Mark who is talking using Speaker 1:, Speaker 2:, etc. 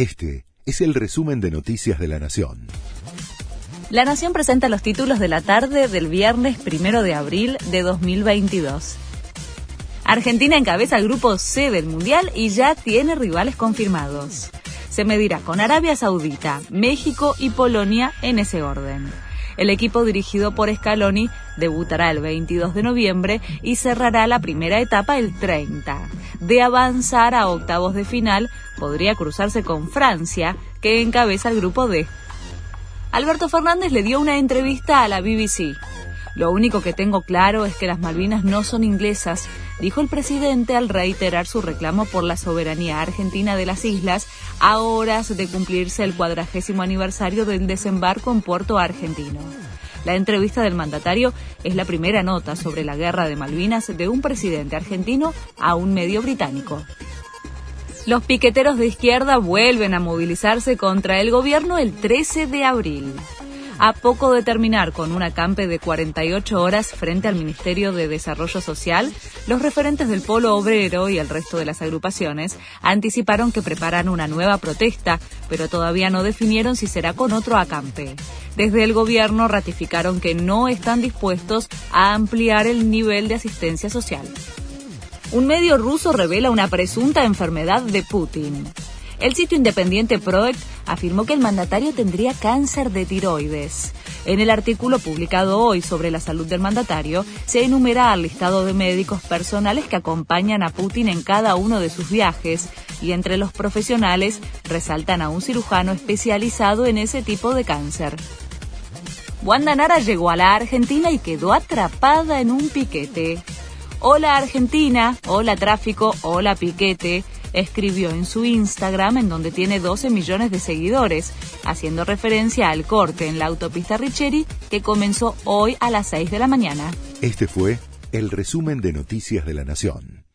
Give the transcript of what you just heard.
Speaker 1: Este es el resumen de Noticias de la Nación.
Speaker 2: La Nación presenta los títulos de la tarde del viernes primero de abril de 2022. Argentina encabeza el grupo C del Mundial y ya tiene rivales confirmados. Se medirá con Arabia Saudita, México y Polonia en ese orden. El equipo dirigido por Scaloni debutará el 22 de noviembre y cerrará la primera etapa el 30. De avanzar a octavos de final, podría cruzarse con Francia, que encabeza el grupo D. Alberto Fernández le dio una entrevista a la BBC. Lo único que tengo claro es que las Malvinas no son inglesas, dijo el presidente al reiterar su reclamo por la soberanía argentina de las islas a horas de cumplirse el cuadragésimo aniversario del desembarco en Puerto Argentino. La entrevista del mandatario es la primera nota sobre la guerra de Malvinas de un presidente argentino a un medio británico. Los piqueteros de izquierda vuelven a movilizarse contra el gobierno el 13 de abril. A poco de terminar con un acampe de 48 horas frente al Ministerio de Desarrollo Social, los referentes del Polo Obrero y el resto de las agrupaciones anticiparon que preparan una nueva protesta, pero todavía no definieron si será con otro acampe. Desde el gobierno ratificaron que no están dispuestos a ampliar el nivel de asistencia social. Un medio ruso revela una presunta enfermedad de Putin. El sitio independiente Proect afirmó que el mandatario tendría cáncer de tiroides. En el artículo publicado hoy sobre la salud del mandatario, se enumera al listado de médicos personales que acompañan a Putin en cada uno de sus viajes y entre los profesionales resaltan a un cirujano especializado en ese tipo de cáncer. Wanda Nara llegó a la Argentina y quedó atrapada en un piquete. Hola Argentina, hola tráfico, hola piquete, escribió en su Instagram en donde tiene 12 millones de seguidores, haciendo referencia al corte en la autopista Richeri que comenzó hoy a las 6 de la mañana.
Speaker 1: Este fue el resumen de Noticias de la Nación.